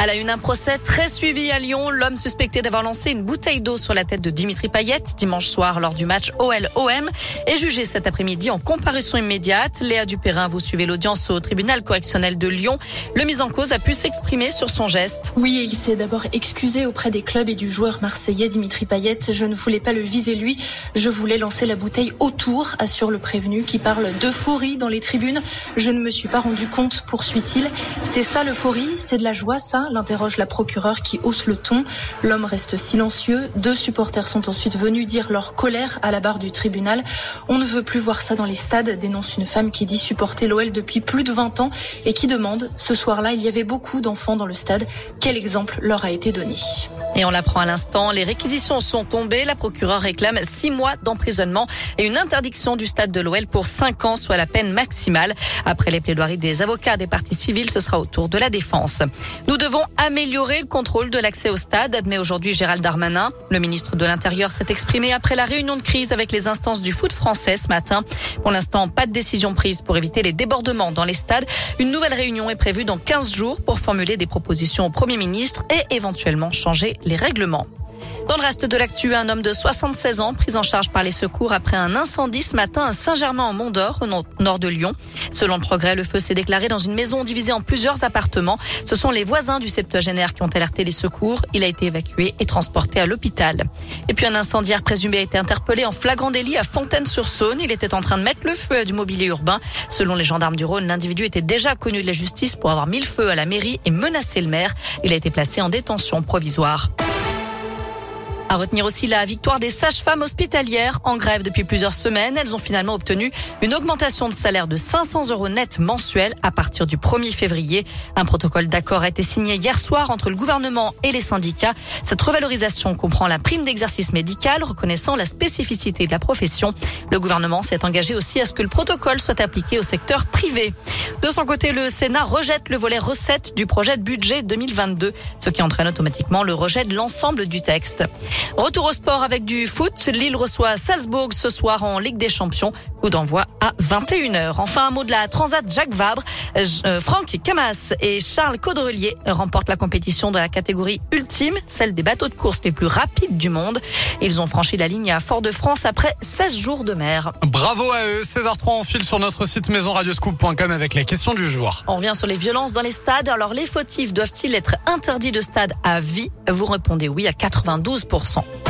À la une, un procès très suivi à Lyon. L'homme suspecté d'avoir lancé une bouteille d'eau sur la tête de Dimitri Payet dimanche soir lors du match OL-OM est jugé cet après-midi en comparution immédiate. Léa Dupérin, vous suivez l'audience au tribunal correctionnel de Lyon. Le mis en cause a pu s'exprimer sur son geste. Oui, il s'est d'abord excusé auprès des clubs et du joueur marseillais Dimitri Payet. Je ne voulais pas le viser lui. Je voulais lancer la bouteille autour, assure le prévenu qui parle d'euphorie dans les tribunes. Je ne me suis pas rendu compte, poursuit-il. C'est ça l'euphorie? C'est de la joie, ça? L'interroge la procureure qui hausse le ton. L'homme reste silencieux. Deux supporters sont ensuite venus dire leur colère à la barre du tribunal. On ne veut plus voir ça dans les stades, dénonce une femme qui dit supporter l'OL depuis plus de 20 ans et qui demande, ce soir-là, il y avait beaucoup d'enfants dans le stade. Quel exemple leur a été donné? Et on l'apprend à l'instant, les réquisitions sont tombées. La procureure réclame six mois d'emprisonnement et une interdiction du stade de l'OL pour cinq ans, soit la peine maximale. Après les plaidoiries des avocats des parties civiles, ce sera au tour de la défense. Nous devons améliorer le contrôle de l'accès au stade, admet aujourd'hui Gérald Darmanin. Le ministre de l'Intérieur s'est exprimé après la réunion de crise avec les instances du foot français ce matin. Pour l'instant, pas de décision prise pour éviter les débordements dans les stades. Une nouvelle réunion est prévue dans 15 jours pour formuler des propositions au Premier ministre et éventuellement changer les règlements. Dans le reste de l'actu, un homme de 76 ans pris en charge par les secours après un incendie ce matin à Saint-Germain-en-Mont-d'Or, au nord de Lyon. Selon le progrès, le feu s'est déclaré dans une maison divisée en plusieurs appartements. Ce sont les voisins du septuagénaire qui ont alerté les secours. Il a été évacué et transporté à l'hôpital. Et puis un incendiaire présumé a été interpellé en flagrant délit à Fontaine-sur-Saône. Il était en train de mettre le feu à du mobilier urbain. Selon les gendarmes du Rhône, l'individu était déjà connu de la justice pour avoir mis le feu à la mairie et menacé le maire. Il a été placé en détention provisoire. À retenir aussi la victoire des sages-femmes hospitalières en grève depuis plusieurs semaines. Elles ont finalement obtenu une augmentation de salaire de 500 euros net mensuels à partir du 1er février. Un protocole d'accord a été signé hier soir entre le gouvernement et les syndicats. Cette revalorisation comprend la prime d'exercice médical reconnaissant la spécificité de la profession. Le gouvernement s'est engagé aussi à ce que le protocole soit appliqué au secteur privé. De son côté, le Sénat rejette le volet recettes du projet de budget 2022, ce qui entraîne automatiquement le rejet de l'ensemble du texte. Retour au sport avec du foot. Lille reçoit Salzbourg ce soir en Ligue des Champions. Coup d'envoi à 21h. Enfin, un mot de la Transat Jacques Vabre. Euh, Franck Camas et Charles Caudrelier remportent la compétition de la catégorie ultime, celle des bateaux de course les plus rapides du monde. Ils ont franchi la ligne à Fort-de-France après 16 jours de mer. Bravo à eux. 16h03, on file sur notre site maisonradioscoop.com avec la question du jour. On revient sur les violences dans les stades. Alors, les fautifs doivent-ils être interdits de stade à vie? Vous répondez oui à 92%. 100%.